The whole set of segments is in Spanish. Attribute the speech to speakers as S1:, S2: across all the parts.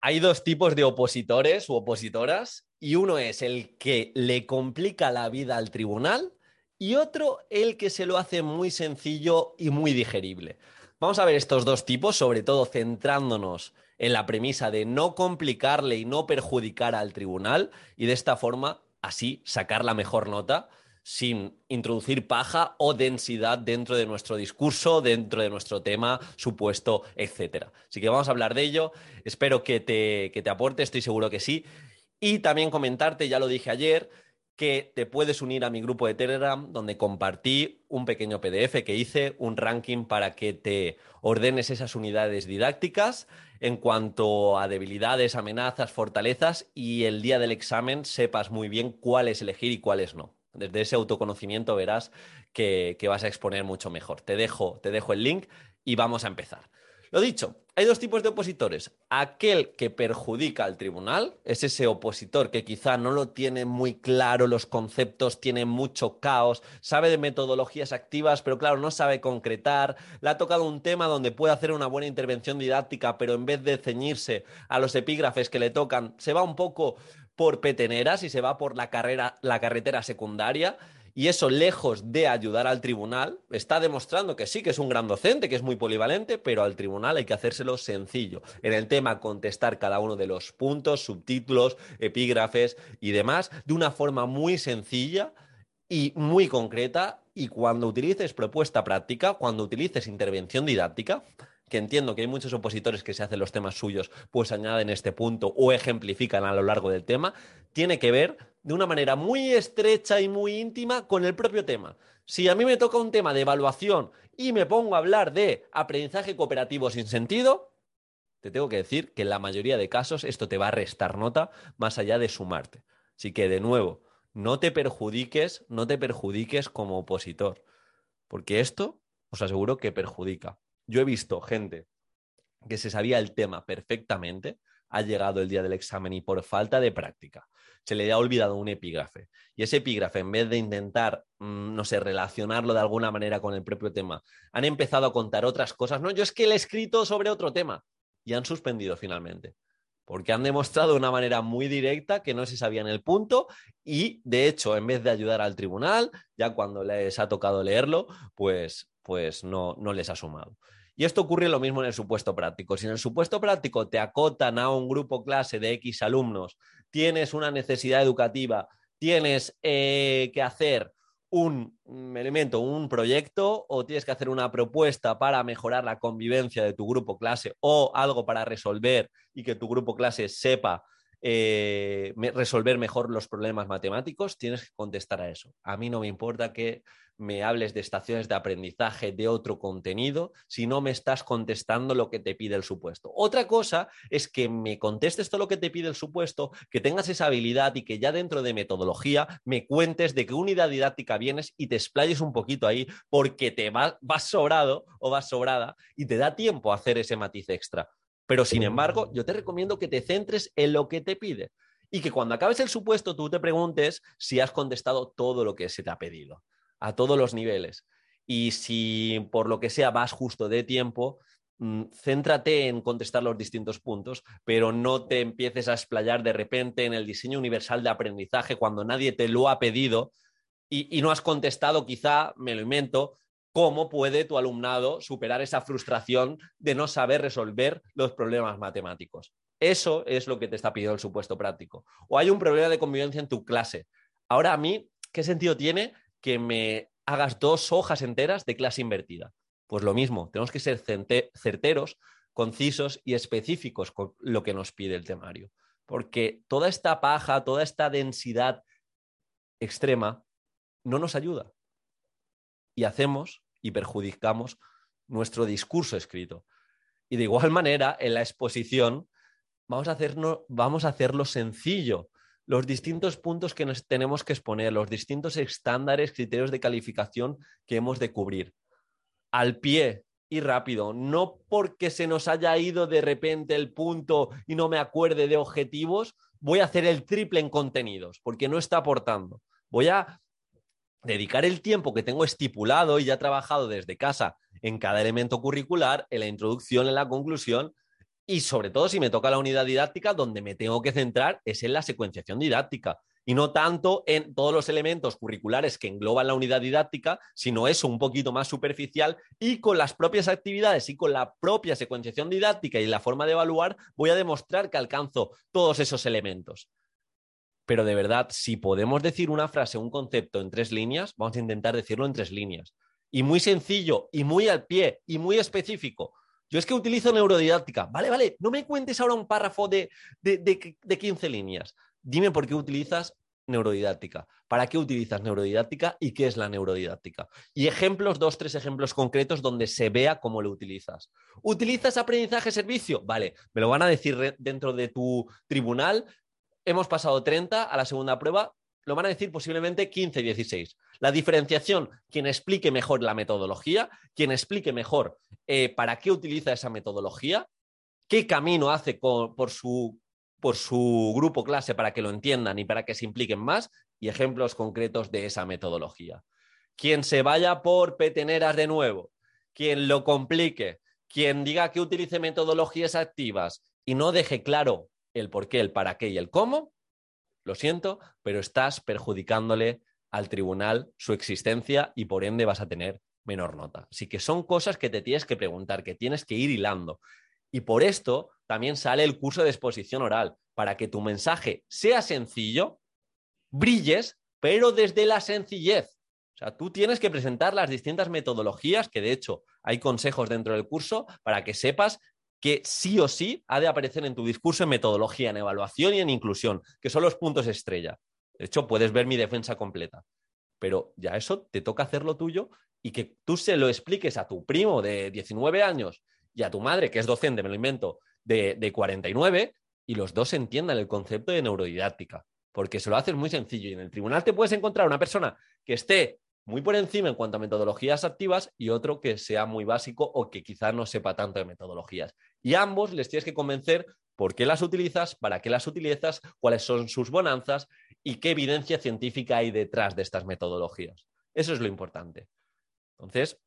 S1: Hay dos tipos de opositores u opositoras y uno es el que le complica la vida al tribunal y otro el que se lo hace muy sencillo y muy digerible. Vamos a ver estos dos tipos, sobre todo centrándonos en la premisa de no complicarle y no perjudicar al tribunal y de esta forma así sacar la mejor nota sin introducir paja o densidad dentro de nuestro discurso, dentro de nuestro tema, supuesto, etc. Así que vamos a hablar de ello. Espero que te, que te aporte, estoy seguro que sí. Y también comentarte, ya lo dije ayer, que te puedes unir a mi grupo de Telegram donde compartí un pequeño PDF que hice, un ranking para que te ordenes esas unidades didácticas en cuanto a debilidades, amenazas, fortalezas y el día del examen sepas muy bien cuáles elegir y cuáles no desde ese autoconocimiento verás que, vas a exponer mucho mejor. Te dejo, te dejo el link y vamos a empezar. Lo dicho, hay dos tipos de opositores. Aquel que perjudica al tribunal es ese opositor que quizá no lo tiene muy claro los conceptos, tiene mucho caos, sabe de metodologías activas, pero claro, no sabe concretar. Le ha tocado un tema donde puede hacer una buena intervención didáctica, pero en vez de ceñirse a los epígrafes que le tocan, se va un poco por peteneras y se va por la, carrera, la carretera secundaria. Y eso, lejos de ayudar al tribunal, está demostrando que sí, que es un gran docente, que es muy polivalente, pero al tribunal hay que hacérselo sencillo. En el tema, contestar cada uno de los puntos, subtítulos, epígrafes y demás, de una forma muy sencilla y muy concreta. Y cuando utilices propuesta práctica, cuando utilices intervención didáctica, que entiendo que hay muchos opositores que se hacen los temas suyos, pues añaden este punto o ejemplifican a lo largo del tema, tiene que ver de una manera muy estrecha y muy íntima con el propio tema. Si a mí me toca un tema de evaluación y me pongo a hablar de aprendizaje cooperativo sin sentido, te tengo que decir que en la mayoría de casos esto te va a restar nota más allá de sumarte. Así que, de nuevo, no te perjudiques, no te perjudiques como opositor, porque esto os aseguro que perjudica. Yo he visto gente que se sabía el tema perfectamente, ha llegado el día del examen y por falta de práctica se le ha olvidado un epígrafe. Y ese epígrafe, en vez de intentar, mm, no sé, relacionarlo de alguna manera con el propio tema, han empezado a contar otras cosas. No, yo es que le he escrito sobre otro tema y han suspendido finalmente. Porque han demostrado de una manera muy directa que no se sabían el punto y, de hecho, en vez de ayudar al tribunal, ya cuando les ha tocado leerlo, pues, pues no, no les ha sumado. Y esto ocurre lo mismo en el supuesto práctico. Si en el supuesto práctico te acotan a un grupo clase de X alumnos, tienes una necesidad educativa, tienes eh, que hacer un elemento, un proyecto, o tienes que hacer una propuesta para mejorar la convivencia de tu grupo clase o algo para resolver y que tu grupo clase sepa eh, resolver mejor los problemas matemáticos, tienes que contestar a eso. A mí no me importa que me hables de estaciones de aprendizaje de otro contenido si no me estás contestando lo que te pide el supuesto. Otra cosa es que me contestes todo lo que te pide el supuesto, que tengas esa habilidad y que ya dentro de metodología me cuentes de qué unidad didáctica vienes y te explayes un poquito ahí porque te vas, vas sobrado o vas sobrada y te da tiempo a hacer ese matiz extra. Pero sin embargo, yo te recomiendo que te centres en lo que te pide y que cuando acabes el supuesto tú te preguntes si has contestado todo lo que se te ha pedido a todos los niveles. Y si por lo que sea vas justo de tiempo, mm, céntrate en contestar los distintos puntos, pero no te empieces a explayar de repente en el diseño universal de aprendizaje cuando nadie te lo ha pedido y, no has contestado, quizá, me lo invento, cómo puede tu alumnado superar esa frustración de no saber resolver los problemas matemáticos. Eso es lo que te está pidiendo el supuesto práctico. O hay un problema de convivencia en tu clase. Ahora a mí, ¿qué sentido tiene que me hagas dos hojas enteras de clase invertida. Pues lo mismo, tenemos que ser certeros, concisos y específicos con lo que nos pide el temario. Porque toda esta paja, toda esta densidad extrema no nos ayuda. Y hacemos y perjudicamos nuestro discurso escrito. Y de igual manera, en la exposición, vamos a, vamos a hacerlo sencillo. Los distintos puntos que nos tenemos que exponer, los distintos estándares, criterios de calificación que hemos de cubrir. Al pie y rápido, no porque se nos haya ido de repente el punto y no me acuerde de objetivos, voy a hacer el triple en contenidos, porque no está aportando. Voy a dedicar el tiempo que tengo estipulado y ya trabajado desde casa en cada elemento curricular, en la introducción, en la conclusión y sobre todo si me toca la unidad didáctica, donde me tengo que centrar es en la secuenciación didáctica y no tanto en todos los elementos curriculares que engloban la unidad didáctica, sino eso un poquito más superficial y con las propias actividades y con la propia secuenciación didáctica y la forma de evaluar voy a demostrar que alcanzo todos esos elementos pero de verdad, si podemos decir una frase, un concepto en tres líneas, vamos a intentar decirlo en tres líneas. Y muy sencillo, y muy al pie, y muy específico. Yo es que utilizo neurodidáctica. Vale, vale, no me cuentes ahora un párrafo de, de, de, 15 líneas. Dime por qué utilizas neurodidáctica. ¿Para qué utilizas neurodidáctica y qué es la neurodidáctica? Y ejemplos, dos, tres ejemplos concretos donde se vea cómo lo utilizas. ¿Utilizas aprendizaje servicio? Vale, me lo van a decir dentro de tu tribunal hemos pasado 30 a la segunda prueba, lo van a decir posiblemente 15, 16. La diferenciación, quien explique mejor la metodología, quien explique mejor eh, para qué utiliza esa metodología, qué camino hace por, su, por su grupo clase para que lo entiendan y para que se impliquen más, y ejemplos concretos de esa metodología. Quien se vaya por peteneras de nuevo, quien lo complique, quien diga que utilice metodologías activas y no deje claro el por qué, el para qué y el cómo, lo siento, pero estás perjudicándole al tribunal su existencia y por ende vas a tener menor nota. Así que son cosas que te tienes que preguntar, que tienes que ir hilando. Y por esto también sale el curso de exposición oral, para que tu mensaje sea sencillo, brilles, pero desde la sencillez. O sea, tú tienes que presentar las distintas metodologías, que de hecho hay consejos dentro del curso, para que sepas que sí o sí ha de aparecer en tu discurso en metodología, en evaluación y en inclusión, que son los puntos estrella. De hecho, puedes ver mi defensa completa. Pero ya eso te toca hacerlo tuyo y que tú se lo expliques a tu primo de 19 años y a tu madre, que es docente, me lo invento, de, de 49, y los dos entiendan el concepto de neurodidáctica. Porque se lo haces muy sencillo. Y en el tribunal te puedes encontrar una persona que esté muy por encima en cuanto a metodologías activas y otro que sea muy básico o que quizás no sepa tanto de metodologías. Y ambos les tienes que convencer por qué las utilizas, para qué las utilizas, cuáles son sus bonanzas y qué evidencia científica hay detrás de estas metodologías. Eso es lo importante. Entonces,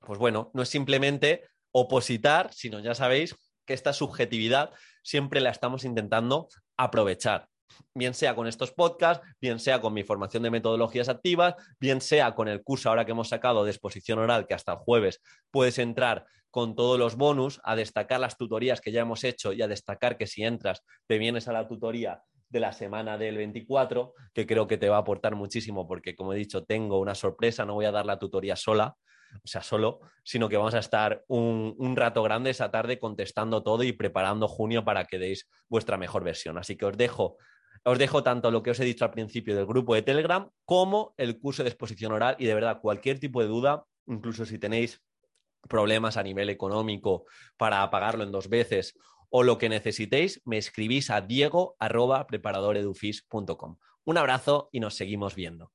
S1: pues bueno, no es simplemente opositar, sino ya sabéis que esta subjetividad siempre la estamos intentando aprovechar bien sea con estos podcasts, bien sea con mi formación de metodologías activas, bien sea con el curso ahora que hemos sacado de exposición oral, que hasta el jueves puedes entrar con todos los bonus, a destacar las tutorías que ya hemos hecho y a destacar que si entras, te vienes a la tutoría de la semana del 24, que creo que te va a aportar muchísimo, porque como he dicho, tengo una sorpresa, no voy a dar la tutoría sola, o sea, solo, sino que vamos a estar un, un, rato grande esa tarde contestando todo y preparando junio para que deis vuestra mejor versión. Así que os dejo os dejo tanto lo que os he dicho al principio del grupo de Telegram como el curso de exposición oral y de verdad cualquier tipo de duda, incluso si tenéis problemas a nivel económico para pagarlo en dos veces o lo que necesitéis, me escribís a diego Un abrazo y nos seguimos viendo.